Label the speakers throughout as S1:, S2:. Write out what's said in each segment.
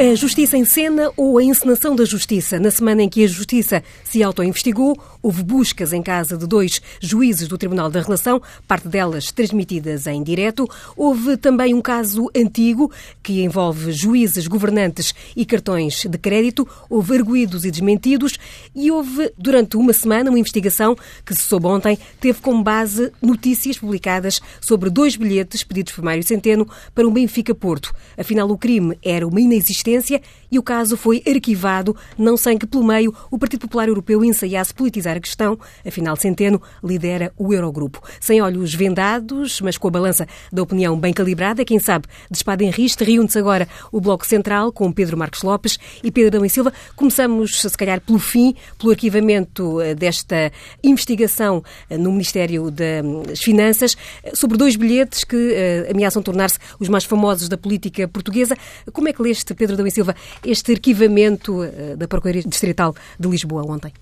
S1: A Justiça em Cena ou a encenação da Justiça? Na semana em que a Justiça se auto-investigou, houve buscas em casa de dois juízes do Tribunal da Relação, parte delas transmitidas em direto. Houve também um caso antigo que envolve juízes, governantes e cartões de crédito. Houve arguídos e desmentidos. E houve, durante uma semana, uma investigação que se soube ontem, teve como base notícias publicadas sobre dois bilhetes pedidos por Mário Centeno para o Benfica Porto. Afinal, o crime era uma inexistência resistência e o caso foi arquivado, não sem que, pelo meio, o Partido Popular Europeu ensaiasse politizar a questão. Afinal, Centeno lidera o Eurogrupo. Sem olhos vendados, mas com a balança da opinião bem calibrada, quem sabe, de espada em riste, reúne-se agora o Bloco Central com Pedro Marcos Lopes e Pedro Adão e Silva. Começamos, se calhar, pelo fim, pelo arquivamento eh, desta investigação eh, no Ministério das Finanças eh, sobre dois bilhetes que ameaçam tornar-se os mais famosos da política portuguesa. Como é que leste, Pedro Adão e Silva, este arquivamento eh, da Procuradoria Distrital de Lisboa ontem?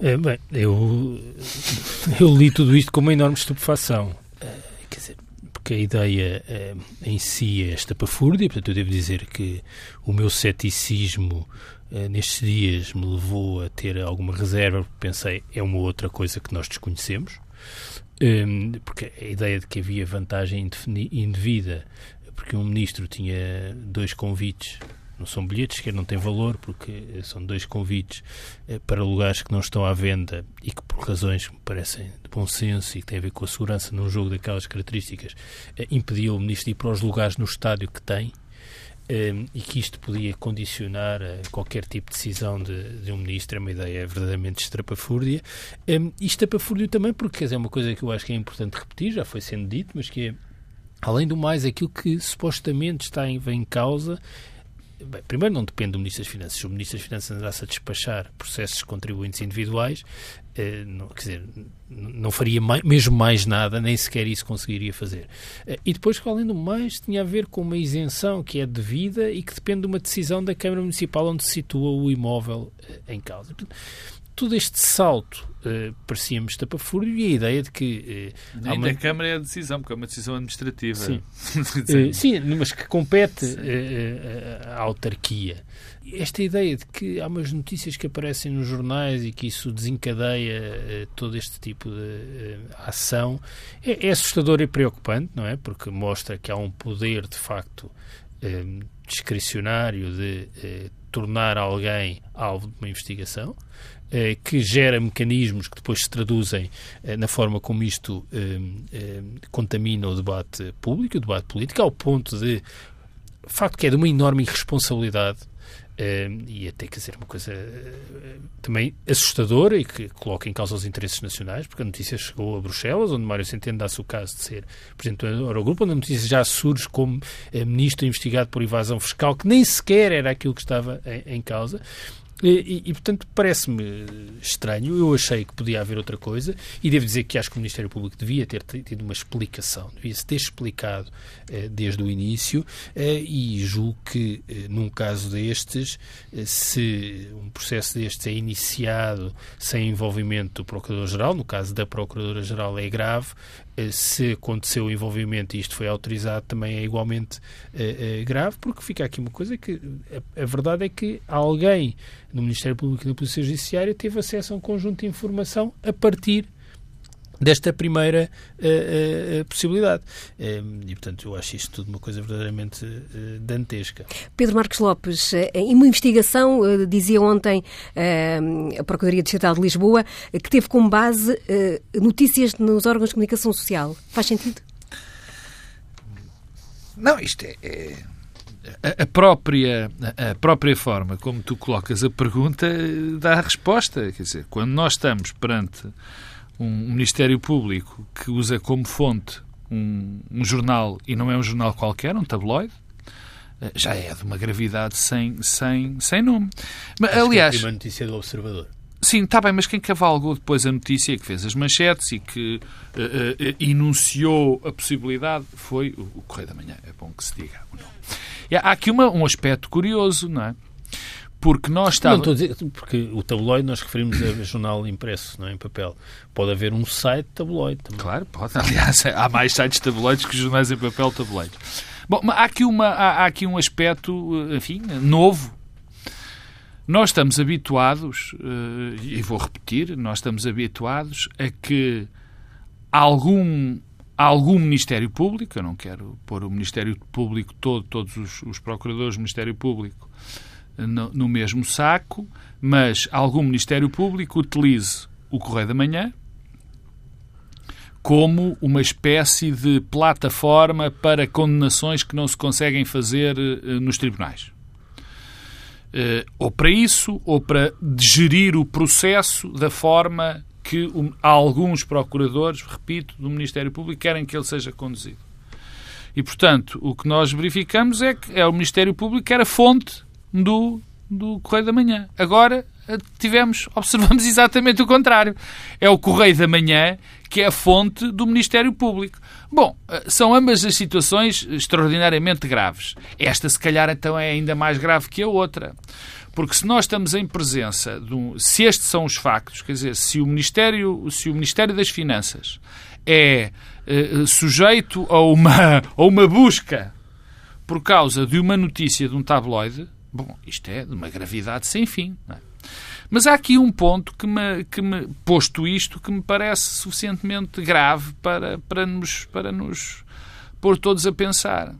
S2: É, bem, eu, eu li tudo isto com uma enorme estupefação. Eh, quer dizer, porque a ideia é, em si é estapafúrdia, portanto eu devo dizer que o meu ceticismo nestes dias me levou a ter alguma reserva, porque pensei é uma outra coisa que nós desconhecemos, porque a ideia de que havia vantagem indevida porque um ministro tinha dois convites não são bilhetes que não têm valor, porque são dois convites eh, para lugares que não estão à venda e que, por razões que me parecem de bom senso e que têm a ver com a segurança num jogo daquelas características, eh, impediu o ministro de ir para os lugares no estádio que tem. Eh, e que isto podia condicionar qualquer tipo de decisão de, de um ministro é uma ideia verdadeiramente estrapafúrdia. E estrapafúrdio também porque é uma coisa que eu acho que é importante repetir, já foi sendo dito, mas que é Além do mais, aquilo que supostamente está em, em causa Bem, primeiro, não depende do Ministro das Finanças. O Ministro das Finanças andasse a despachar processos de contribuintes individuais, eh, não, quer dizer, não faria mais, mesmo mais nada, nem sequer isso conseguiria fazer. Eh, e depois, além do mais, tinha a ver com uma isenção que é devida e que depende de uma decisão da Câmara Municipal onde se situa o imóvel eh, em causa. Portanto, todo este salto uh, parecia-me estapafúrdio e a ideia de que...
S3: Uh, Nem uma... Câmara é a decisão, porque é uma decisão administrativa.
S2: Sim, uh, sim mas que compete à autarquia. Esta ideia de que há umas notícias que aparecem nos jornais e que isso desencadeia todo este tipo de ação é, é assustador e preocupante, não é? Porque mostra que há um poder, de facto, discricionário de tornar alguém alvo de uma investigação que gera mecanismos que depois se traduzem eh, na forma como isto eh, contamina o debate público, o debate político, ao ponto de, facto que é de uma enorme irresponsabilidade e até quer dizer uma coisa também assustadora e que coloca em causa os interesses nacionais, porque a notícia chegou a Bruxelas, onde Mário Centeno dá-se o caso de ser presidente do Eurogrupo, onde a notícia já surge como ministro investigado por evasão fiscal, que nem sequer era aquilo que estava em, em causa. E, e, portanto, parece-me estranho. Eu achei que podia haver outra coisa e devo dizer que acho que o Ministério Público devia ter tido uma explicação, devia-se ter explicado eh, desde o início eh, e julgo que, eh, num caso destes, eh, se um processo destes é iniciado sem envolvimento do Procurador-Geral, no caso da Procuradora-Geral é grave, se aconteceu o envolvimento e isto foi autorizado, também é igualmente uh, uh, grave, porque fica aqui uma coisa que a, a, verdade é que alguém no Ministério Público e na Polícia Judiciária teve acesso a um conjunto de informação a partir desta primeira uh, uh, possibilidade. Uh, e, portanto, eu acho isto tudo uma coisa verdadeiramente dantesca.
S1: Pedro Marcos Lopes, em uma investigação, dizia ontem a Procuradoria Distrital de Lisboa, que teve como base notícias nos órgãos de comunicação social. Faz sentido?
S3: Não, isto é, é a própria, a própria forma como tu colocas a pergunta dá a resposta. Quer dizer, quando nós estamos perante um Ministério Público que usa como fonte um, um jornal, e não é um jornal qualquer, um tabloide, eh, já é de uma gravidade sem, sem, sem nome.
S2: Mas, Acho aliás. Que é a notícia do Observador.
S3: Sim, está bem, mas quem cavalgou depois a notícia, que fez as manchetes e que uh, uh, enunciou a possibilidade foi o, o Correio da Manhã. É bom que se diga o nome. E há aqui uma, um aspecto curioso, não é? Porque nós estávamos...
S2: Não, estou a dizer, porque o tabloide nós referimos a jornal impresso, não é, em papel. Pode haver um site tabloide também.
S3: Claro, pode. Aliás, há mais sites tabloides que jornais em papel tabloides. Bom, há aqui, uma, há, há aqui um aspecto, enfim, novo. Nós estamos habituados, e vou repetir, nós estamos habituados a que algum algum Ministério Público, eu não quero pôr o Ministério Público todo, todos os, os procuradores do Ministério Público no, no, mesmo saco, mas algum Ministério Público utilize o Correio da Manhã como uma espécie de plataforma para condenações que não se conseguem fazer uh, nos tribunais. Uh, ou para isso, ou para gerir o processo da forma que alguns procuradores, repito, do Ministério Público querem que ele seja conduzido. E, portanto, o que nós verificamos é que é o Ministério Público que era fonte do, do Correio da Manhã. Agora eh, tivemos, observamos exatamente o contrário. É o Correio da Manhã que é a fonte do Ministério Público. Bom, eh, são ambas as situações extraordinariamente graves. Esta, se calhar, então é ainda mais grave que a outra. Porque se nós estamos em presença de um, se estes são os factos, quer dizer, se o Ministério, se o Ministério das Finanças é eh, sujeito a uma, a uma busca por causa de uma notícia de um tabloide, bom, isto é de uma gravidade sem fim. É? Mas há aqui um ponto que me, que me, posto isto, que me parece suficientemente grave para, para, nos, para nos pôr todos a pensar.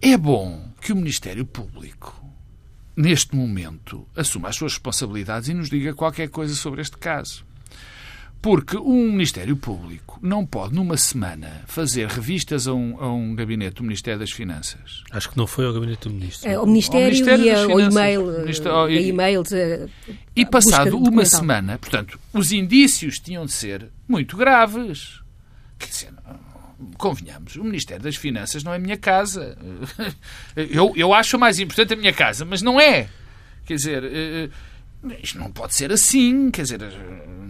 S3: É bom que o Ministério Público neste momento, assuma as suas responsabilidades e nos diga qualquer coisa sobre este caso. Porque um Ministério Público não pode, numa semana, fazer revistas a um, a um gabinete do Ministério das Finanças.
S2: Acho que não foi ao gabinete do Ministro.
S1: É, o Ministério, Ministério e ao e-mail. Ministério, e,
S3: e-mails, e passado uma semana, portanto, os indícios tinham de ser muito graves. Quer dizer, convenhamos, o Ministério das Finanças não é a minha casa. Eu, eu acho mais importante a minha casa, mas não é. Quer dizer, eh, eh, isto não pode ser assim. Quer dizer,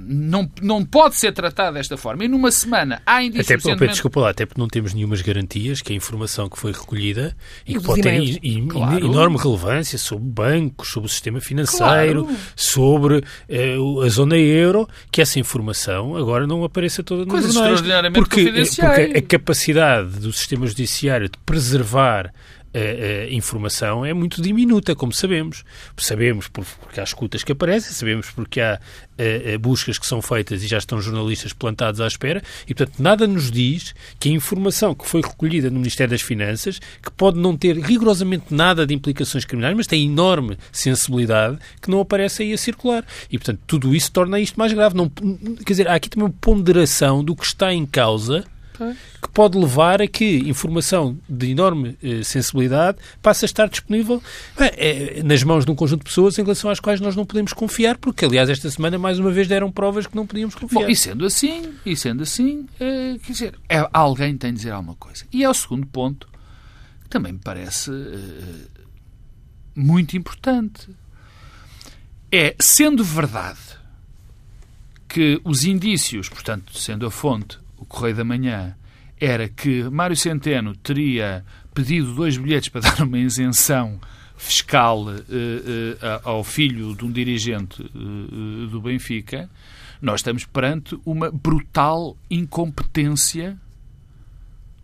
S3: não, não pode ser tratado desta forma. E numa semana há indícios...
S2: Até, suficientemente... Desculpa lá, até porque não temos nenhumas garantias que a informação que foi recolhida e que pode ter claro. enorme relevância sobre bancos, sobre o sistema financeiro, claro. sobre uh, a zona euro, que essa informação agora não apareça toda nos
S3: Coisas jornais. Extraordinariamente
S2: porque, porque a capacidade do sistema judiciário de preservar a, informação é muito diminuta, como sabemos. Sabemos porque há escutas que aparecem, sabemos porque há buscas que são feitas e já estão jornalistas plantados à espera, e portanto nada nos diz que a informação que foi recolhida no Ministério das Finanças, que pode não ter rigorosamente nada de implicações criminais, mas tem enorme sensibilidade, que não aparece aí a circular. E portanto tudo isso torna isto mais grave. Não, quer dizer, há aqui também uma ponderação do que está em causa que pode levar a que informação de enorme eh, sensibilidade passe a estar disponível eh, nas mãos de um conjunto de pessoas em relação às quais nós não podemos confiar, porque, aliás, esta semana, mais uma vez, deram provas que não podíamos confiar.
S3: Bom, e sendo assim, e sendo assim eh, quer dizer, é, alguém tem de dizer alguma coisa. E é o segundo ponto que também me parece eh, muito importante. É, sendo verdade que os indícios, portanto, sendo a fonte o Correio da Manhã, era que Mário Centeno teria pedido dois bilhetes para dar uma isenção fiscal uh, uh, ao filho de um dirigente uh, do Benfica, nós estamos perante uma brutal incompetência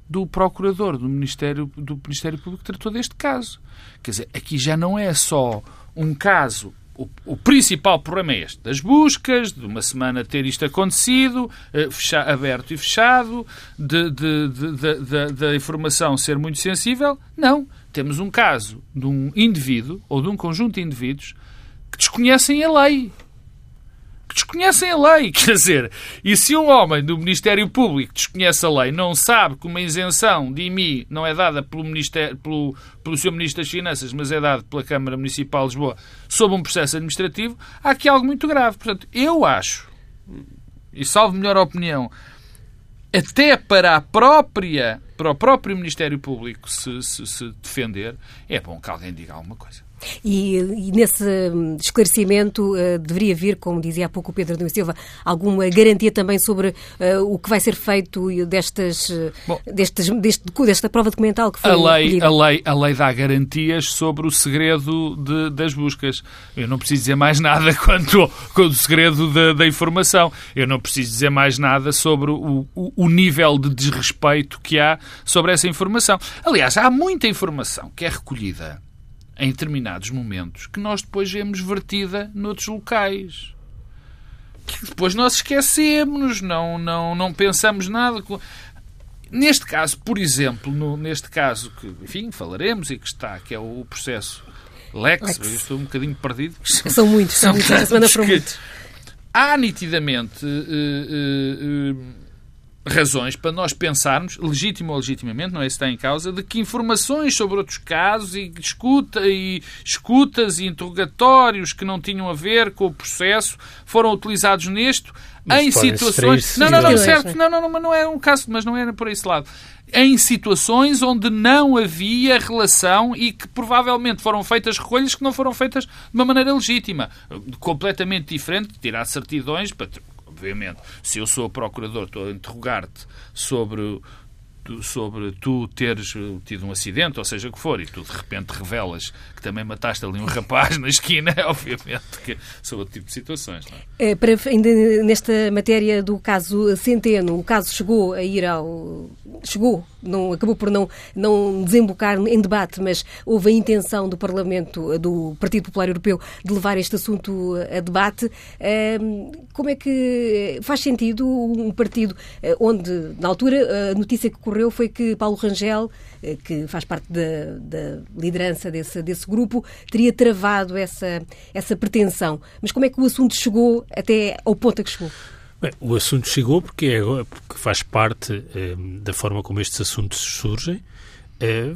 S3: do procurador do Ministério, do Ministério Público que tratou deste caso. Quer dizer, aqui já não é só um caso o, o, principal problema é este, das buscas, de uma semana ter isto acontecido, eh, fechar, aberto e fechado, da informação ser muito sensível. Não. Temos um caso de um indivíduo ou de um conjunto de indivíduos que desconhecem a lei que desconhecem a lei. Quer dizer, e se um homem do Ministério Público desconhece a lei, não sabe que uma isenção de IMI não é dada pelo, Ministério, pelo, pelo seu Ministro das Finanças, mas é dada pela Câmara Municipal de Lisboa sob um processo administrativo, há aqui algo muito grave. Portanto, eu acho, e salvo melhor opinião, até para a própria, para o próprio Ministério Público se, se, se defender, é bom que alguém diga alguma coisa.
S1: E, e nesse hum, esclarecimento uh, deveria vir, como dizia há pouco o Pedro Domingos Silva, alguma garantia também sobre uh, o que vai ser feito destas, Bom, destes, deste, desta prova documental que foi
S3: a lei, a lei A lei dá garantias sobre o segredo de, das buscas. Eu não preciso dizer mais nada quanto, quanto ao segredo da, da, informação. Eu não preciso dizer mais nada sobre o, o, o nível de desrespeito que há sobre essa informação. Aliás, há muita informação que é recolhida em determinados momentos que nós depois vemos vertida noutros locais. Que depois nós esquecemos, não, não, não pensamos nada. Neste caso, por exemplo, no, neste caso que, enfim, falaremos e que está, que é o processo Lex, Lex. eu estou um bocadinho perdido.
S1: São muitos, são muitos, esta semana foram muitos.
S3: Há nitidamente uh, uh, uh, razões para nós pensarmos, legítimo ou legitimamente, não é isso que está em causa, de que informações sobre outros casos e, escuta, e escutas e interrogatórios que não tinham a ver com o processo foram utilizados neste mas em situações. Não, não, não, certo, não, não, não, não é um caso, mas não era por esse lado. Em situações onde não havia relação e que provavelmente foram feitas recolhas que não foram feitas de uma maneira legítima. Completamente diferente de tirar certidões para obviamente, se eu sou procurador, estou a interrogar-te sobre sobre tu teres tido um acidente, ou seja o que for, e tu de repente revelas que também mataste ali um rapaz na esquina, obviamente que são outro tipo de situações.
S1: É? É, para, ainda nesta matéria do caso Centeno, o caso chegou a ir ao. chegou não, acabou por não, não desembocar em debate, mas houve a intenção do Parlamento, do Partido Popular Europeu, de levar este assunto a debate. Como é que faz sentido um partido eh, onde, na altura, a notícia que ocorreu foi que Paulo Rangel, eh, que faz parte da, da liderança desse, desse grupo, teria travado essa, essa pretensão. Mas como é que o assunto chegou até ao ponto a que chegou?
S2: Bem, o assunto chegou porque, é, porque faz parte eh, da forma como estes assuntos surgem. Eh,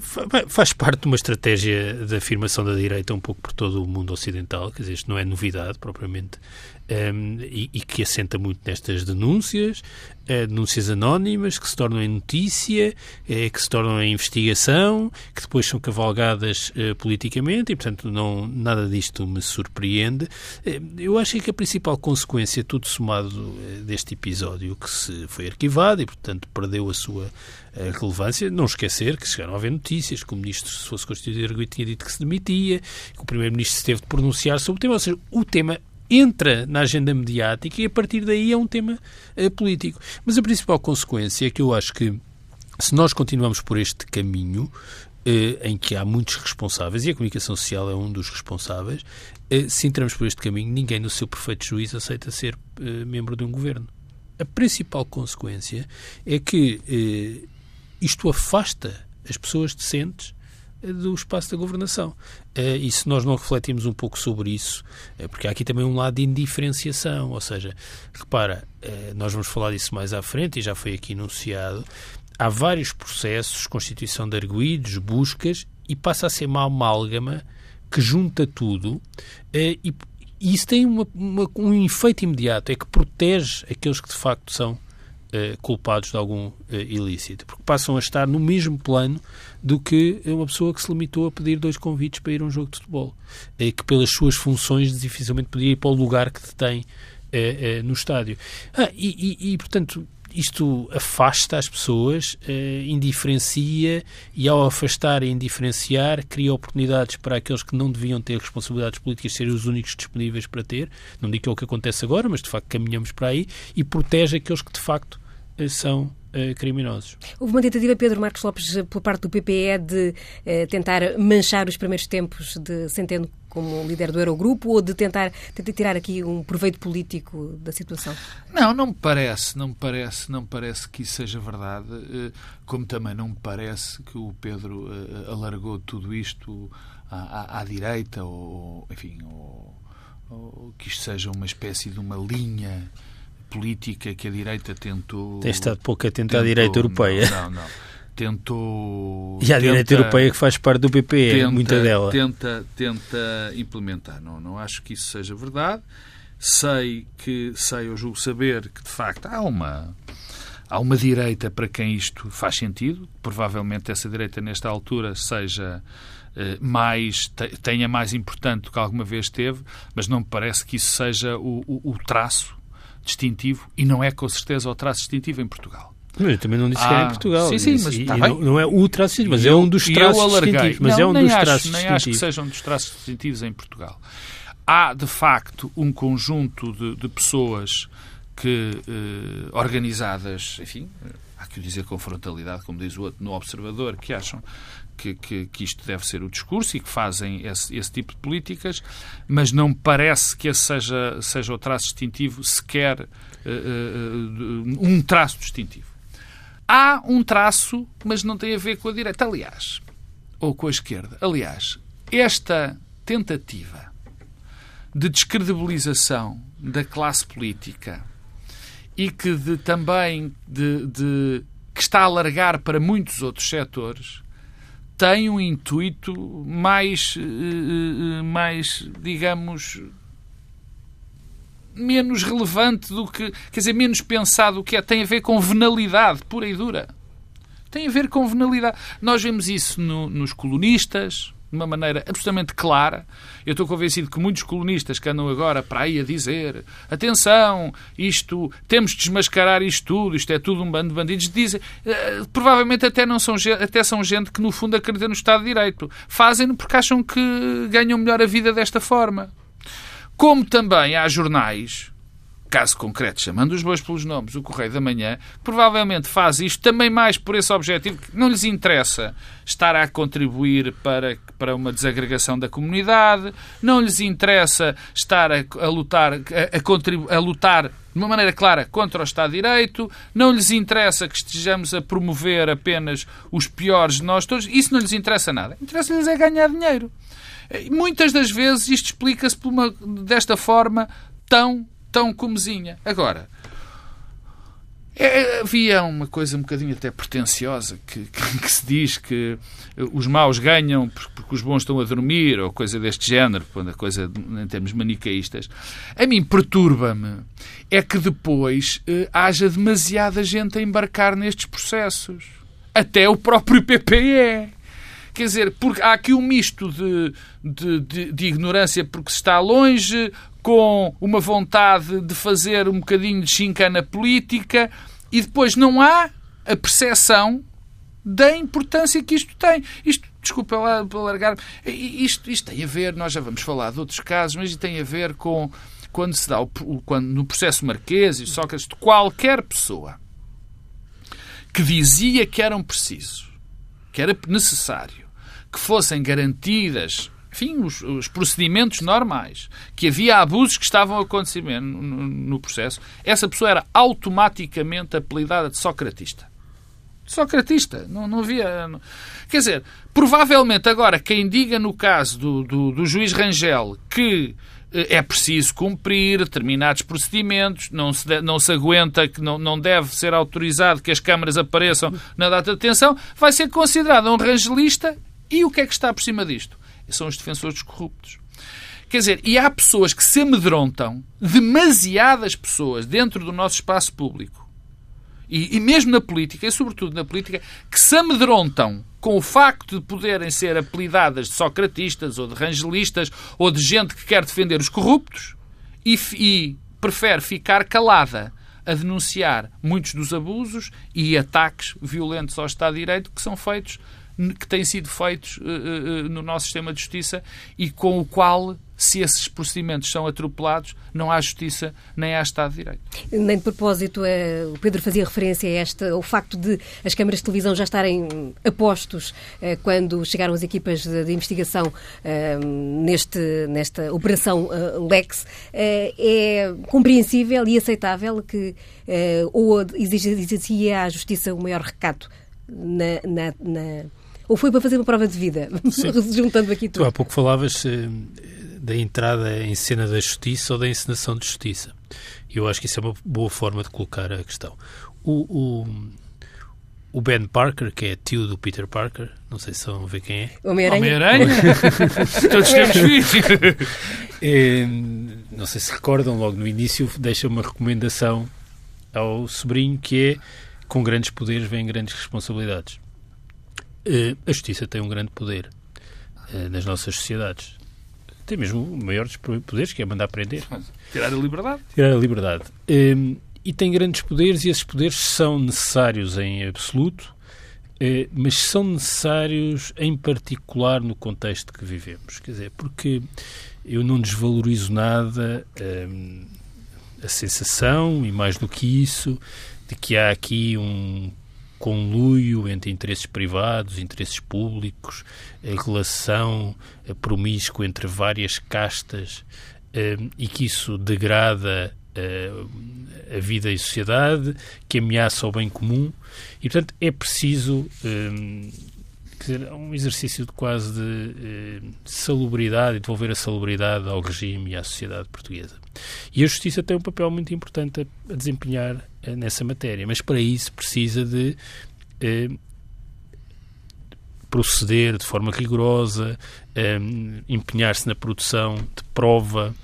S2: faz parte de uma estratégia de afirmação da direita um pouco por todo o mundo ocidental, quer dizer, isto não é novidade propriamente um, e, e, que assenta muito nestas denúncias, uh, denúncias anónimas que se tornam em notícia, uh, que se tornam em investigação, que depois são cavalgadas uh, politicamente e, portanto, não, nada disto me surpreende. eu acho que a principal consequência, tudo somado deste episódio, que se foi arquivado e, portanto, perdeu a sua relevância, não esquecer que chegaram a haver notícias que o ministro, se fosse constituído, tinha dito que se demitia, que o primeiro-ministro se teve de pronunciar sobre o tema, ou seja, o tema entra na agenda mediática e a partir daí é um tema uh, político. Mas a principal consequência é que eu acho que se nós continuamos por este caminho, uh, em que há muitos responsáveis, e a comunicação social é um dos responsáveis, uh, se entramos por este caminho, ninguém no seu perfeito juízo aceita ser membro de um governo. A principal consequência é que isto afasta as pessoas decentes do espaço da governação. Eh, e se nós não refletimos um pouco sobre isso, eh, porque há aqui também um lado de indiferenciação, ou seja, repara, eh, nós vamos falar disso mais à frente e já foi aqui enunciado, há vários processos, constituição de arguídos, buscas, e passa a ser uma amálgama que junta tudo e, e isso tem uma, uma, um efeito imediato, é que protege aqueles que de facto são eh, culpados de algum eh, ilícito, porque passam a estar no mesmo plano do que uma pessoa que se limitou a pedir dois convites para ir a um jogo de futebol, e que pelas suas funções dificilmente podia ir para o lugar que eh, no estádio. Ah, e, e, e, portanto, isto afasta as pessoas, eh, indiferencia e, ao afastar e indiferenciar, cria oportunidades para aqueles que não deviam ter responsabilidades políticas serem os únicos disponíveis para ter. Não digo que é o que acontece agora, mas de facto caminhamos para aí e protege aqueles que de facto eh, são eh, criminosos.
S1: Houve uma tentativa, Pedro Marcos Lopes, por parte do PPE, de eh, tentar manchar os primeiros tempos de Centeno como líder do Eurogrupo ou de tentar, tentar tirar aqui um proveito político da situação?
S3: Não, não me parece, não me parece, não me parece que isso seja verdade, como também não me parece que o Pedro alargou tudo isto à, à, à direita ou, enfim, ou, ou que isto seja uma espécie de uma linha política que a direita tentou.
S2: Tem estado pouco atento tentou, à direita europeia.
S3: Não, não. Tentou.
S2: E à direita europeia que faz parte do PP, tenta, muita dela.
S3: Tenta, tenta implementar. Não, não acho que isso seja verdade. Sei que, sei, eu julgo saber que de facto há uma. Há uma direita para quem isto faz sentido. Provavelmente essa direita, nesta altura, seja eh, mais tenha mais importante do que alguma vez teve, mas não me parece que isso seja o, o, o traço distintivo e não é com certeza o traço distintivo em Portugal.
S2: Mas eu também não disse ah, que era em ah, Portugal.
S3: Sim, sim, mas está
S2: não, não, é o traço distintivo, mas eu, é um dos traços distintivos. Mas
S3: não,
S2: é um dos
S3: acho,
S2: traços
S3: nem acho que seja um dos traços distintivos em Portugal. Há, de facto, um conjunto de, de pessoas que, eh, organizadas, enfim, há que dizer com frontalidade, como diz o outro, no observador, que acham que, que, que, isto deve ser o discurso e que fazem esse, esse, tipo de políticas, mas não parece que esse seja, seja o traço distintivo, sequer uh, uh, um traço distintivo. Há um traço, mas não tem a ver com a direita. Aliás, ou com a esquerda. Aliás, esta tentativa de descredibilização da classe política e que de, também de, de, que está a alargar para muitos outros setores tem um intuito mais, eh, eh, mais digamos, menos relevante do que, quer dizer, menos pensado do que é. Tem a ver com venalidade pura e dura. Tem a ver com venalidade. Nós vemos isso no, nos colonistas, uma maneira absolutamente clara. Eu estou convencido que muitos colonistas que andam agora para aí a dizer atenção, isto, temos de desmascarar isto tudo, isto é tudo um bando de bandidos, dizem, uh, provavelmente até, não são, até são gente que no fundo acredita no Estado de Direito. Fazem-no porque acham que ganham melhor a vida desta forma. Como também há jornais caso concreto, chamando os bois pelos nomes, o Correio da Manhã, provavelmente faz isto também mais por esse objetivo, que não lhes interessa estar a contribuir para, para uma desagregação da comunidade, não lhes interessa estar a, a lutar, a, a, a lutar de uma maneira clara contra o Estado de Direito, não lhes interessa que estejamos a promover apenas os piores de nós todos, isso não lhes interessa nada. Interessa-lhes é ganhar dinheiro. Muitas das vezes isto explica-se desta forma tão tão comezinha. Agora, é, havia uma coisa um bocadinho até pretenciosa que, que, que, se diz que os maus ganham porque os bons estão a dormir ou coisa deste género, quando a coisa em termos manicaístas. A mim perturba-me é que depois eh, haja demasiada gente a embarcar nestes processos. Até o próprio PPE. Quer dizer, porque há aqui um misto de, de, de, de ignorância porque se está longe, com uma vontade de fazer um bocadinho de chincana política e depois não há a percepção da importância que isto tem. Isto, desculpa lá para largar, isto, isto tem a ver, nós já vamos falar de outros casos, mas isto tem a ver com quando se dá o, quando, no processo Marquês e Sócrates, qualquer pessoa que dizia que eram precisos, que era necessário, que fossem garantidas enfim, os, os, procedimentos normais, que havia abusos que estavam a acontecer no, no, processo, essa pessoa era automaticamente apelidada de socratista. Socratista. Não, não havia. Não... Quer dizer, provavelmente agora quem diga no caso do, do, do juiz Rangel que eh, é preciso cumprir determinados procedimentos, não se, de, não se aguenta, que não, não deve ser autorizado que as câmaras apareçam na data de detenção, vai ser considerado um rangelista e o que é que está por cima disto? São os defensores dos corruptos. Quer dizer, e há pessoas que se amedrontam, demasiadas pessoas dentro do nosso espaço público, e, e, mesmo na política, e sobretudo na política, que se amedrontam com o facto de poderem ser apelidadas de socratistas ou de rangelistas ou de gente que quer defender os corruptos e, e prefere ficar calada a denunciar muitos dos abusos e ataques violentos ao Estado de Direito que são feitos que têm sido feitos uh, uh, no nosso sistema de justiça e com o qual, se esses procedimentos são atropelados, não há justiça nem há Estado de Direito.
S1: Nem de propósito, o Pedro fazia referência a esta, ao facto de as câmaras de televisão já estarem apostos quando chegaram as equipas de, investigação neste, nesta operação Lex. é compreensível e aceitável que ou exigia à Justiça o maior recato na, na, na ou foi para fazer uma prova de vida? Juntando aqui tudo.
S2: Tu há pouco falavas eh, da entrada em cena da justiça ou da encenação de justiça. Eu acho que isso é uma boa forma de colocar a questão. O, o, o Ben Parker, que é tio do Peter Parker, não sei se vão ver quem é.
S1: Homem-Aranha.
S3: Homem-Aranha? Todos temos
S2: filhos. É, não sei se recordam, logo no início deixa uma recomendação ao sobrinho que é com grandes poderes vêm grandes responsabilidades. Uh, a justiça tem um grande poder uh, nas nossas sociedades. Tem mesmo maiores poderes, que é mandar prender.
S3: Tirar a liberdade.
S2: Tirar a liberdade. Uh, e tem grandes poderes, e esses poderes são necessários em absoluto, mas são necessários em particular no contexto que vivemos. Quer dizer, porque eu não desvalorizo nada a sensação, e mais do que isso, de que há aqui um conluio entre interesses privados, interesses públicos, a relação promíscua entre várias castas e que isso degrada a vida e sociedade, que ameaça o bem comum. E, portanto, é preciso dizer, um exercício de quase de eh, salubridade, devolver a salubridade ao regime e à sociedade portuguesa. E a justiça tem um papel muito importante a, a desempenhar eh, nessa matéria, mas para isso precisa de eh, proceder de forma rigorosa, eh, empenhar-se na produção de prova.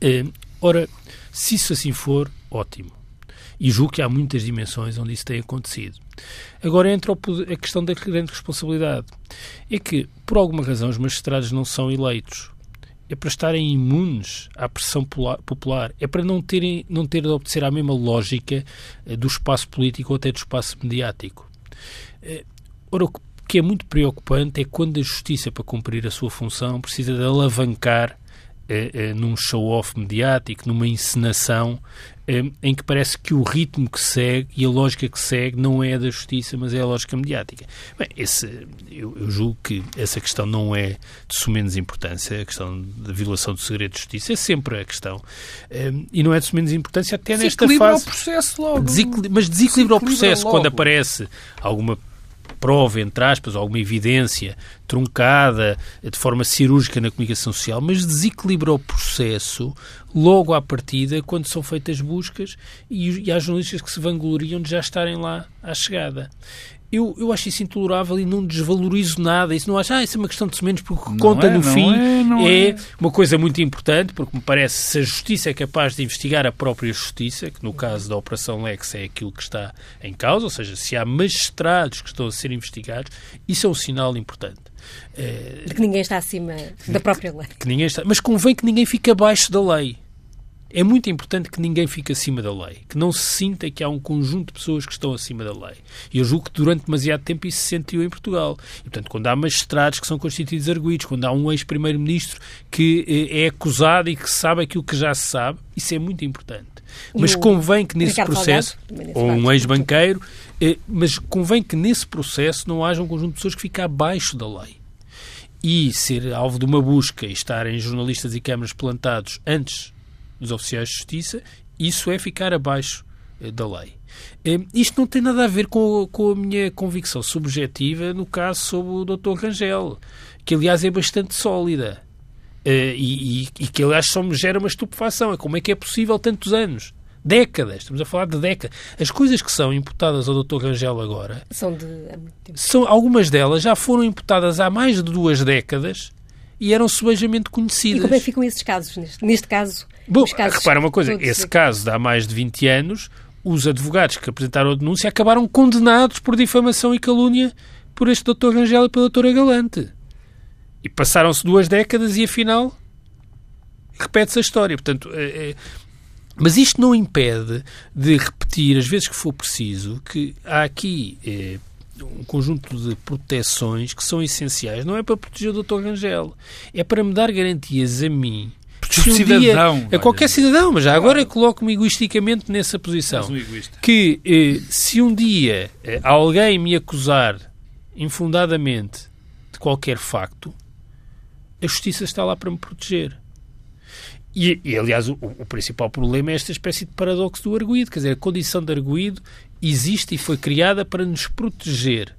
S2: Eh, ora, se isso assim for, ótimo. E julgo que há muitas dimensões onde isso tem acontecido. Agora entra a questão da grande responsabilidade. É que, por alguma razão, os magistrados não são eleitos. É para estarem imunes à pressão popular. É para não terem, não ter de obedecer à mesma lógica eh, do espaço político ou até do espaço mediático. Eh, ora, o que é muito preocupante é quando a justiça, para cumprir a sua função, precisa de alavancar eh, num show-off mediático, numa encenação em que parece que o ritmo que segue e a lógica que segue não é a da justiça, mas é a lógica mediática. Bem, esse, eu, eu julgo que essa questão não é de sumenos importância, a questão da violação do segredo de justiça é sempre a questão. e não é de sumenos importância até nesta fase.
S3: o processo logo.
S2: Desequil... Mas desequilibra o processo logo. quando aparece alguma prova, entre aspas, alguma evidência truncada de forma cirúrgica na comunicação social, mas desequilibra o processo logo à partida quando são feitas buscas e, e há jornalistas que se vangloriam de já estarem lá à chegada eu, eu acho isso intolerável e não desvalorizo nada. Isso não acho, ah, isso é uma questão de sementos, porque não conta é, no fim é, é, uma coisa muito importante, porque me parece se a justiça é capaz de investigar a própria justiça, que no caso da Operação Lex é aquilo que está em causa, ou seja, se há magistrados que estão a ser investigados, isso é um sinal importante.
S1: De que ninguém está acima da própria lei.
S2: Que ninguém está, mas convém que ninguém fique abaixo da lei é muito importante que ninguém fique acima da lei, que não se sinta que há um conjunto de pessoas que estão acima da lei. E eu julgo que durante demasiado tempo isso se sentiu em Portugal. E, portanto, quando há magistrados que são constituídos arguídos, quando há um ex-primeiro-ministro que eh, é acusado e que sabe aquilo que já se sabe, isso é muito importante. Mas convém que nesse Ricardo processo, ou um ex-banqueiro, eh, mas convém que nesse processo não haja um conjunto de pessoas que fique abaixo da lei e ser alvo de uma busca e estarem jornalistas e câmaras plantados antes dos oficiais de justiça, isso é ficar abaixo eh, da lei. Eh, isto não tem nada a ver com, com a minha convicção subjetiva no caso sobre o Dr. Rangel, que aliás é bastante sólida eh, e, e, e que aliás só me gera uma estupefação. É como é que é possível tantos anos? décadas, estamos a falar de décadas. As coisas que são imputadas ao Dr. Rangel agora
S1: são de
S2: são algumas delas já foram imputadas há mais de duas décadas e eram subejamente conhecidas. E
S1: como é que ficam esses casos? Neste, neste caso,
S2: Bom, repara uma coisa, esse caso de há mais de 20 anos, os advogados que apresentaram a denúncia acabaram condenados por difamação e calúnia por este Dr. Rangel e pela doutora Galante. E passaram-se duas décadas e afinal repete-se a história. Portanto, é, é... mas isto não impede de repetir, às vezes que for preciso, que há aqui é, um conjunto de proteções que são essenciais. Não é para proteger o Dr. Rangel, é para me dar garantias a mim
S3: se um cidadão.
S2: Dia, a qualquer cidadão, mas já agora coloco-me egoisticamente nessa posição. Um que eh, se um dia eh, alguém me acusar infundadamente de qualquer facto, a justiça está lá para me proteger. E, e aliás, o, o, principal problema é esta espécie de paradoxo do arguído. Quer dizer, a condição de arguído existe e foi criada para nos proteger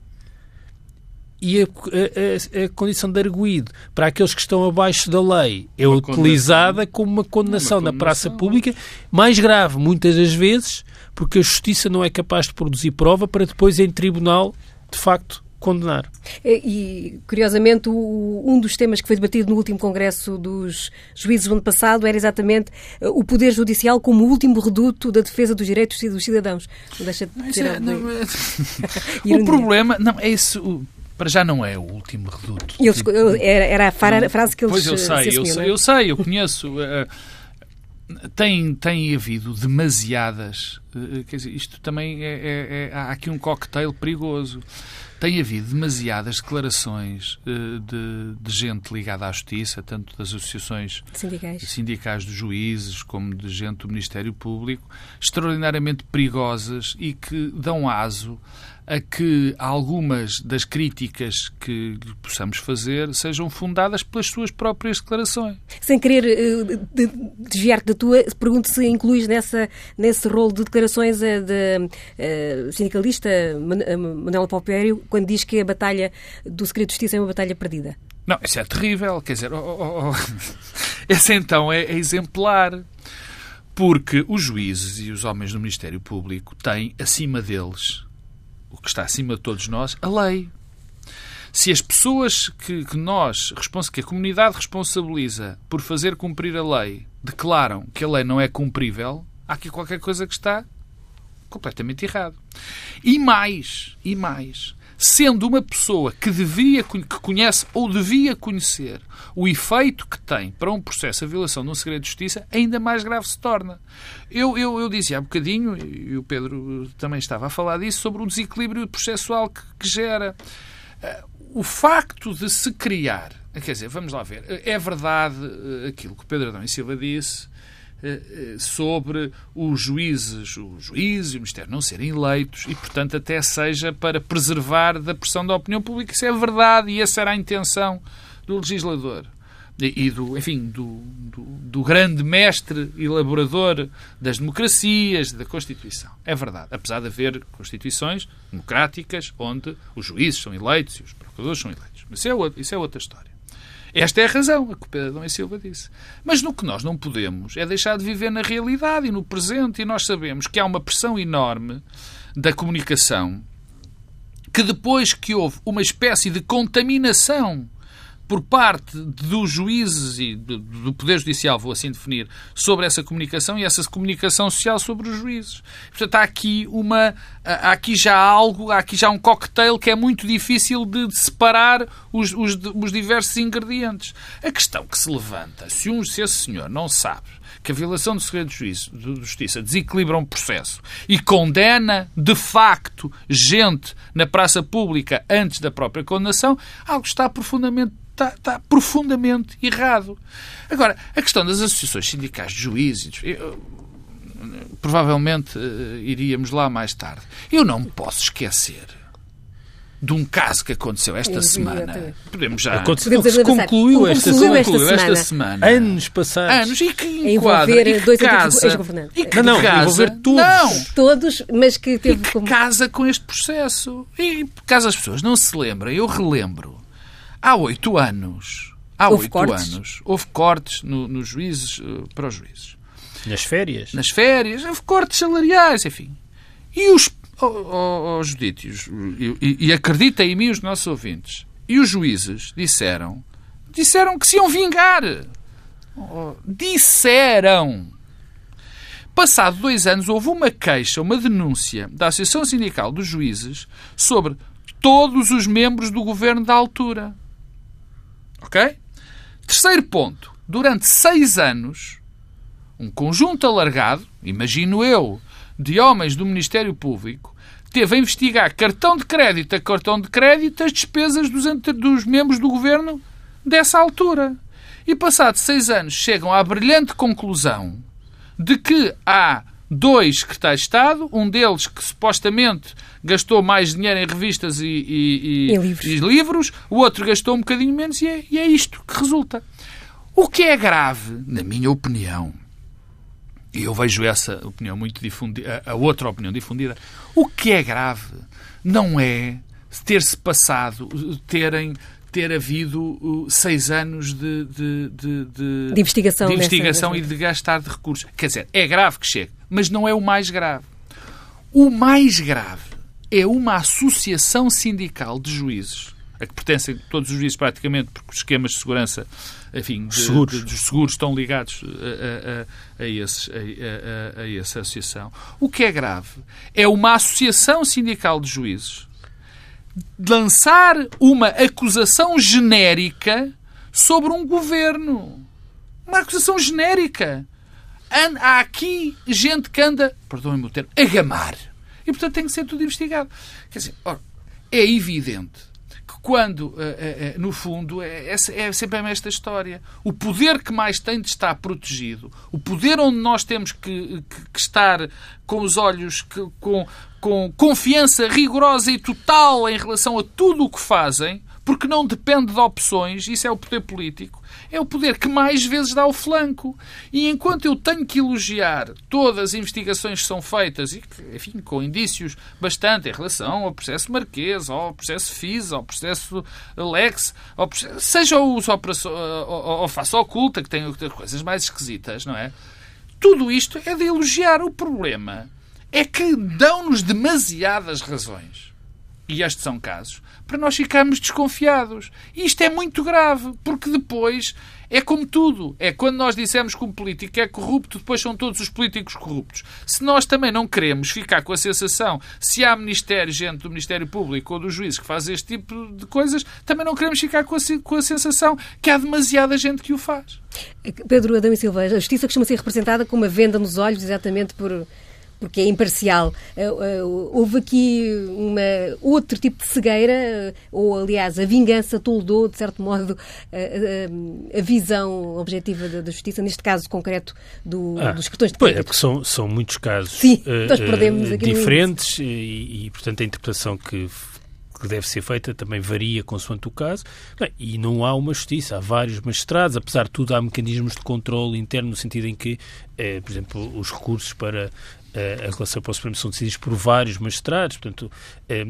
S2: e a, a, a, condição de arguído para aqueles que estão abaixo da lei é uma utilizada como uma condenação, uma condenação na praça pública, mais grave, muitas das vezes, porque a justiça não é capaz de produzir prova para depois, em tribunal, de facto, condenar.
S1: E, curiosamente, o, um dos temas que foi debatido no último Congresso dos Juízes do ano passado era exatamente eh, o Poder Judicial como o último reduto da defesa dos direitos dos cidadãos. Não deixa de é, não,
S3: O problema, não, é isso para já não é o último reduto.
S1: Eles, era, a frase que eles
S3: Pois eu sei, eu, sei, eu sei, eu conheço. Uh, tem, tem havido demasiadas. Uh, quer dizer, isto também é, é, é, Há aqui um cocktail perigoso. Tem havido demasiadas declarações de, de, gente ligada à justiça, tanto das associações
S1: sindicais.
S3: sindicais dos juízes, como de gente do Ministério Público, extraordinariamente perigosas e que dão aso a que algumas das críticas que possamos fazer sejam fundadas pelas suas próprias declarações.
S1: Sem querer uh, desviar-te da tua, pergunto se incluís nessa, nesse rol de declarações a de uh, sindicalista Manuela Paupério, quando diz que a batalha do segredo de justiça é uma batalha perdida.
S3: Não, isso é terrível. Quer dizer, oh, oh, oh. esse então é, é exemplar. Porque os juízes e os homens do Ministério Público têm acima deles que está acima de todos nós, a lei. Se as pessoas que, que nós, que a comunidade responsabiliza por fazer cumprir a lei, declaram que a lei não é cumprível, há aqui qualquer coisa que está completamente errado. E mais, e mais, sendo uma pessoa que devia, que conhece ou devia conhecer o efeito que tem para um processo a violação de um segredo de justiça, ainda mais grave se torna. Eu, eu, eu dizia há bocadinho, e o Pedro também estava a falar disso, sobre o desequilíbrio processual que, que gera. Eh, o facto de se criar, quer dizer, vamos lá ver, é verdade eh, aquilo que o Pedro Adão e Silva disse, eh, eh, sobre os juízes, os juízes e o Ministério não serem eleitos e, portanto, até seja para preservar da pressão da opinião pública. Isso é verdade e essa era a intenção do legislador e, do, enfim, do, do, do, grande mestre elaborador das democracias, da Constituição. É verdade. Apesar de haver constituições democráticas onde os juízes são eleitos e os procuradores são eleitos. Mas isso é, isso é outra história. Esta é a razão, a que o Pedro e Silva disse. Mas no que nós não podemos é deixar de viver na realidade e no presente, e nós sabemos que há uma pressão enorme da comunicação que depois que houve uma espécie de contaminação por parte dos juízes e do Poder Judicial, vou assim definir, sobre essa comunicação e essa comunicação social sobre os juízes. Portanto, há aqui, uma, há aqui já algo, há aqui já um cocktail que é muito difícil de separar os, os, os diversos ingredientes. A questão que se levanta, se, um, se esse senhor não sabe que a violação do segredo de justiça desequilibra um processo e condena, de facto, gente na praça pública antes da própria condenação, algo está profundamente está, está profundamente errado. Agora, a questão das associações sindicais de juízes, eu, provavelmente uh, iríamos lá mais tarde. Eu não me posso esquecer de um caso que aconteceu esta semana. Podemos já.
S2: Aconteceu, se concluiu, esta, semana.
S3: concluiu esta, semana.
S2: Anos passados.
S3: Anos. E que enquadra. E que casa,
S1: e
S2: que não, não, casa, envolver todos. Não.
S1: Todos, mas que teve
S3: e que como... casa com este processo. E caso as pessoas não se lembrem, eu relembro Há oito anos. Há oito anos. Houve cortes no, nos juízes, uh, para os juízes.
S2: Nas férias?
S3: Nas férias. Houve cortes salariais, enfim. E os oh, oh, judícios, e, e acreditem em mim os nossos ouvintes, e os juízes disseram, disseram que se iam vingar. Oh, disseram. Passado dois anos, houve uma queixa, uma denúncia da Associação Sindical dos Juízes sobre todos os membros do governo da altura. Ok? Terceiro ponto. Durante seis anos, um conjunto alargado, imagino eu, de homens do Ministério Público, teve a investigar cartão de crédito a cartão de crédito as despesas dos, dos membros do governo dessa altura. E passados seis anos chegam à brilhante conclusão de que há dois secretários de Estado, um deles que supostamente gastou mais dinheiro em revistas e, e, e, livros. e livros. o outro gastou um bocadinho menos e é, e é isto que resulta. O que é grave, na minha opinião, e eu vejo essa opinião muito difundida, a outra opinião difundida, o que é grave não é ter-se passado, terem ter havido uh, seis anos de, de, de, de,
S1: de investigação,
S3: de investigação e de gastar de recursos. Quer dizer, é grave que chegue, mas não é o mais grave. O mais grave é uma associação sindical de juízes, a que pertencem todos os juízes praticamente, porque os esquemas de segurança enfim, de, seguros. De, dos seguros estão ligados a, a, a, esses, a, a, essa associação. O que é grave é uma associação sindical de juízes lançar uma acusação genérica sobre um governo. Uma acusação genérica. Há aqui gente que anda, perdoem-me o termo, a gamar. E, portanto, tem que ser tudo investigado. Quer dizer, ora, é evidente que quando, eh, no fundo, é, é sempre esta história. O poder que mais tem de estar protegido, o poder onde nós temos que, que, que estar com os olhos, que, com, com confiança rigorosa e total em relação a tudo o que fazem, porque não depende de opções, isso é o poder político, é o poder que mais vezes dá o flanco. E enquanto eu tenho que elogiar todas as investigações que são feitas, e enfim, com indícios bastante em relação ao processo Marquês, ao processo FIS, ao processo Lex, ao processo, seja os operações, ou face oculta, que tem coisas mais esquisitas, não é? Tudo isto é de elogiar. O problema é que dão-nos demasiadas razões. E estes são casos para nós ficarmos desconfiados. E isto é muito grave, porque depois é como tudo. É quando nós dissemos que um político é corrupto, depois são todos os políticos corruptos. Se nós também não queremos ficar com a sensação, se há ministério, gente do Ministério Público ou dos juízes que faz este tipo de coisas, também não queremos ficar com a, com a sensação que há demasiada gente que o faz.
S1: Pedro Adão e Silva, a justiça costuma ser representada com uma venda nos olhos exatamente por porque é imparcial. Eh, eh, houve aqui uma, outro tipo de cegueira, ou aliás, a vingança toldou, de certo modo, a, a, a visão objetiva da, da, justiça, neste caso concreto do, ah, dos cartões de crédito.
S2: É, porque são, são muitos casos
S1: Sim, uh,
S2: diferentes e, e, portanto, a interpretação que que deve ser feita também varia consoante o caso. Bem, e não há uma justiça, há vários magistrados, apesar de tudo, há mecanismos de controle interno, no sentido em que, eh, por exemplo, os recursos para a relação para o Supremo são decididos por vários magistrados, portanto, eh,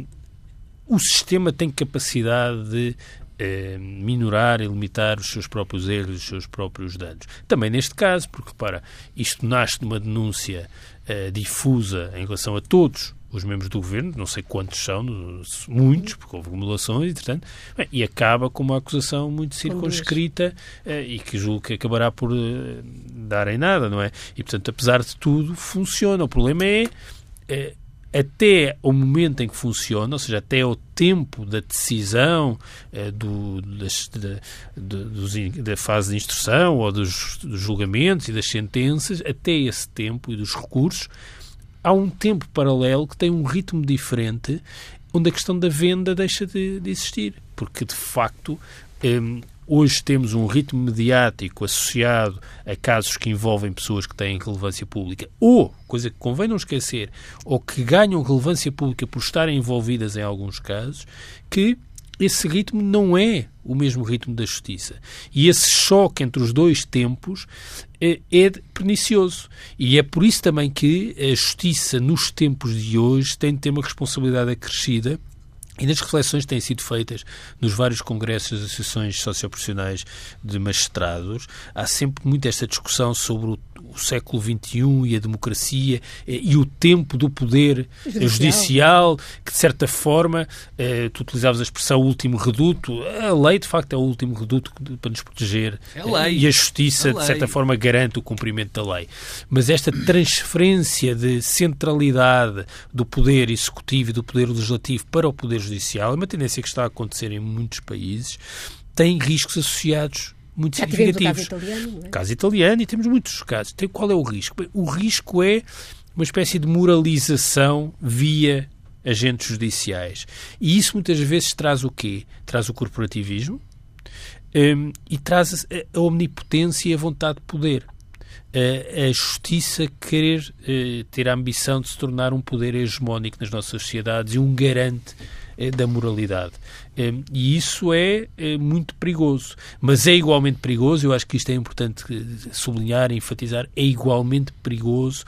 S2: o sistema tem capacidade de eh, minorar e limitar os seus próprios erros, os seus próprios danos. Também neste caso, porque, repara, isto nasce de uma denúncia eh, difusa em relação a todos os membros do governo, não sei quantos são, muitos, porque houve acumulações, entretanto, bem, e acaba com uma acusação muito circunscrita eh, e que julgo que acabará por eh, dar em nada, não é? E, portanto, apesar de tudo, funciona. O problema é, é até o momento em que funciona, ou seja, até o tempo da decisão eh, do, das, da, dos, da fase de instrução ou dos, dos julgamentos e das sentenças, até esse tempo e dos recursos, há um tempo paralelo que tem um ritmo diferente, onde a questão da venda deixa de, de existir. Porque, de facto, um, hoje temos um ritmo mediático associado a casos que envolvem pessoas que têm relevância pública, ou, coisa que convém não esquecer, ou que ganham relevância pública por estarem envolvidas em alguns casos, que esse ritmo não é o mesmo ritmo da justiça. E esse choque entre os dois tempos é, é pernicioso. E é por isso também que a justiça, nos tempos de hoje, tem de ter uma responsabilidade acrescida e nas reflexões que têm sido feitas nos vários congressos das associações socioprofissionais de magistrados, há sempre muito esta discussão sobre o o século XXI e a democracia eh, e o tempo do poder judicial, judicial que de certa forma, eh, tu utilizavas a expressão último reduto, a lei de facto é o último reduto para nos proteger
S3: é a
S2: e a justiça de certa forma garante o cumprimento da lei. Mas esta transferência de centralidade do poder executivo e do poder legislativo para o poder judicial é uma tendência que está a acontecer em muitos países, tem riscos associados muito Já significativos.
S1: O caso italiano, é?
S2: caso italiano e temos muitos casos. Qual é o risco? Bem, o risco é uma espécie de moralização via agentes judiciais. E isso muitas vezes traz o quê? Traz o corporativismo um, e traz a, omnipotência e a vontade de poder. A, a justiça querer uh, ter a ambição de se tornar um poder hegemónico nas nossas sociedades e um garante da moralidade. Ehm, e isso é, é, muito perigoso. Mas é igualmente perigoso, eu acho que isto é importante sublinhar e enfatizar, é igualmente perigoso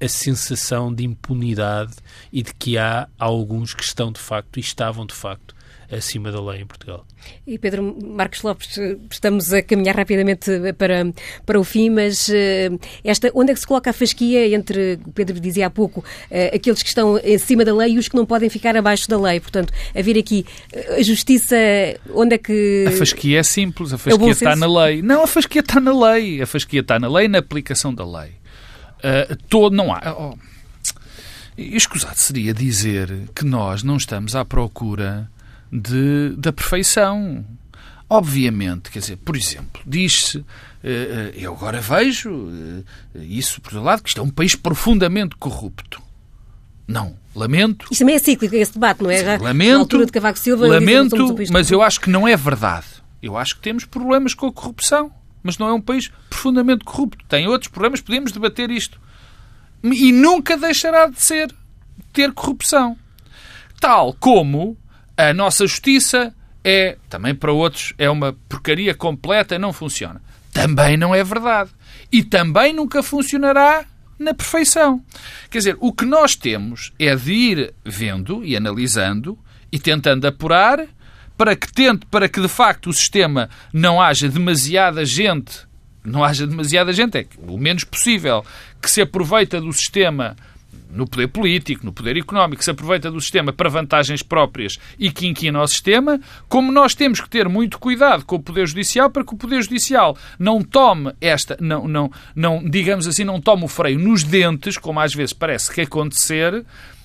S2: a sensação de impunidade e de que há alguns que estão de facto e estavam de facto acima da lei em Portugal.
S1: E Pedro Marcos Lopes, estamos a caminhar rapidamente para, para o fim, mas eh, esta, onde é que se coloca a fasquia entre, o Pedro dizia há pouco, eh, aqueles que estão acima da lei e os que não podem ficar abaixo da lei? Portanto, haver aqui eh, a justiça, onde é que...
S3: A fasquia é simples, a é fasquia é está na lei. Não, a fasquia está na lei. A fasquia está na lei na aplicação da lei. Uh, todo, não há... Oh. Escusado seria dizer que nós não estamos à procura de, da perfeição. Obviamente, quer dizer, por exemplo, diz-se, eh, eh, eu agora vejo eh, isso por outro lado, que isto é um país profundamente corrupto. Não. Lamento.
S1: Isto também é cíclico, esse debate, não é?
S3: Lamento.
S1: Altura de Cavaco Silva,
S3: lamento, mas eu acho que não é verdade. Eu acho que temos problemas com a corrupção. Mas não é um país profundamente corrupto. Tem outros problemas, podemos debater isto. E nunca deixará de ser ter corrupção. Tal como a nossa justiça é, também para outros, é uma porcaria completa não funciona. Também não é verdade. E também nunca funcionará na perfeição. Quer dizer, o que nós temos é de ir vendo e analisando e tentando apurar para que tente, para que de facto o sistema não haja demasiada gente, não haja demasiada gente, é o menos possível, que se aproveita do sistema no poder político, no poder económico, que se aproveita do sistema para vantagens próprias e que inquina o sistema, como nós temos que ter muito cuidado com o Poder Judicial para que o Poder Judicial não tome esta, não, não, não digamos assim, não tome o freio nos dentes, como às vezes parece que acontecer,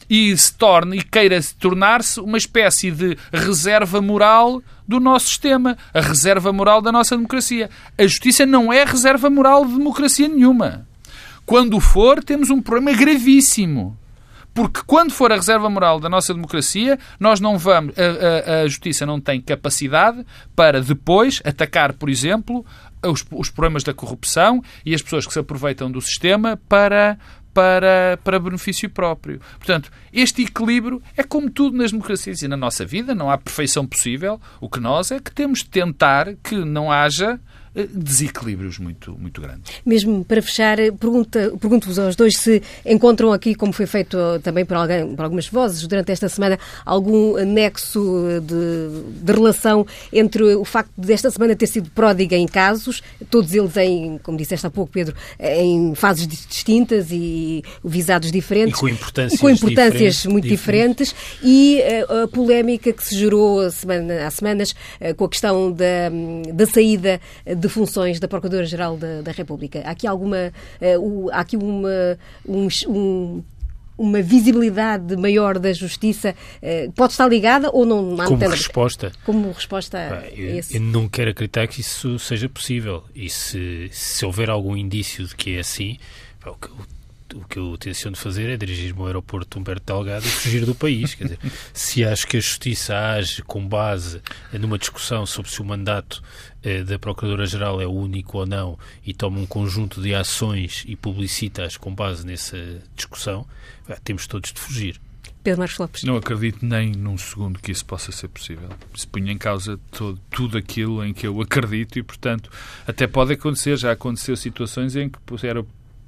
S3: e se torne e queira tornar-se uma espécie de reserva moral do nosso sistema, a reserva moral da nossa democracia. A justiça não é reserva moral de democracia nenhuma. Quando for, temos um problema gravíssimo. Porque quando for a reserva moral da nossa democracia, nós não vamos. A, a, a justiça não tem capacidade para depois atacar, por exemplo, os, os problemas da corrupção e as pessoas que se aproveitam do sistema para, para, para benefício próprio. Portanto, este equilíbrio é como tudo nas democracias e na nossa vida, não há perfeição possível. O que nós é que temos de tentar que não haja desequilíbrios muito, muito grandes.
S1: Mesmo para fechar, pergunto-vos aos dois se encontram aqui, como foi feito também por, alguém, por algumas vozes durante esta semana, algum nexo de, de, relação entre o facto desta semana ter sido pródiga em casos, todos eles em, como disseste há pouco, Pedro, em fases distintas e visados diferentes.
S2: E com importâncias,
S1: e com importâncias diferentes, muito diferentes. diferentes. E uh, a polémica que se gerou semana, há semanas com a questão da, da saída de de funções da Procuradora-Geral da, da, República. Há aqui alguma. Uh, há aqui uma. Um, um, uma visibilidade maior da justiça uh, pode estar ligada ou não?
S2: não Como resposta?
S1: Como resposta a
S2: eu, eu não quero acreditar que isso seja possível. E se, se houver algum indício de que é assim, o o que eu tenciono fazer é dirigir-me ao aeroporto Humberto Delgado e fugir do país. Quer dizer, se acho que a Justiça age com base numa discussão sobre se o mandato eh, da Procuradora-Geral é o único ou não e toma um conjunto de ações e publicita-as com base nessa discussão, temos todos de fugir.
S1: Pedro Marcos Lopes.
S3: Não acredito nem num segundo que isso possa ser possível. Se punha em causa todo, tudo aquilo em que eu acredito e, portanto, até pode acontecer, já aconteceu situações em que era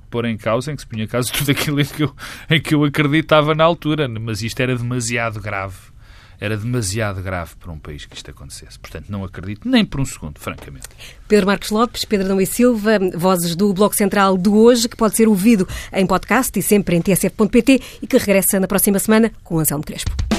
S3: pôr em causa, em que se punha em causa tudo aquilo em que, eu, em que eu acreditava na altura, mas isto era demasiado grave. Era demasiado grave para um país que isto acontecesse. Portanto, não acredito nem por um segundo, francamente.
S1: Pedro Marcos Lopes, Pedro Dão e Silva, vozes do Bloco Central de hoje, que pode ser ouvido em podcast e sempre em tsf.pt e que regressa na próxima semana com Anselmo Crespo.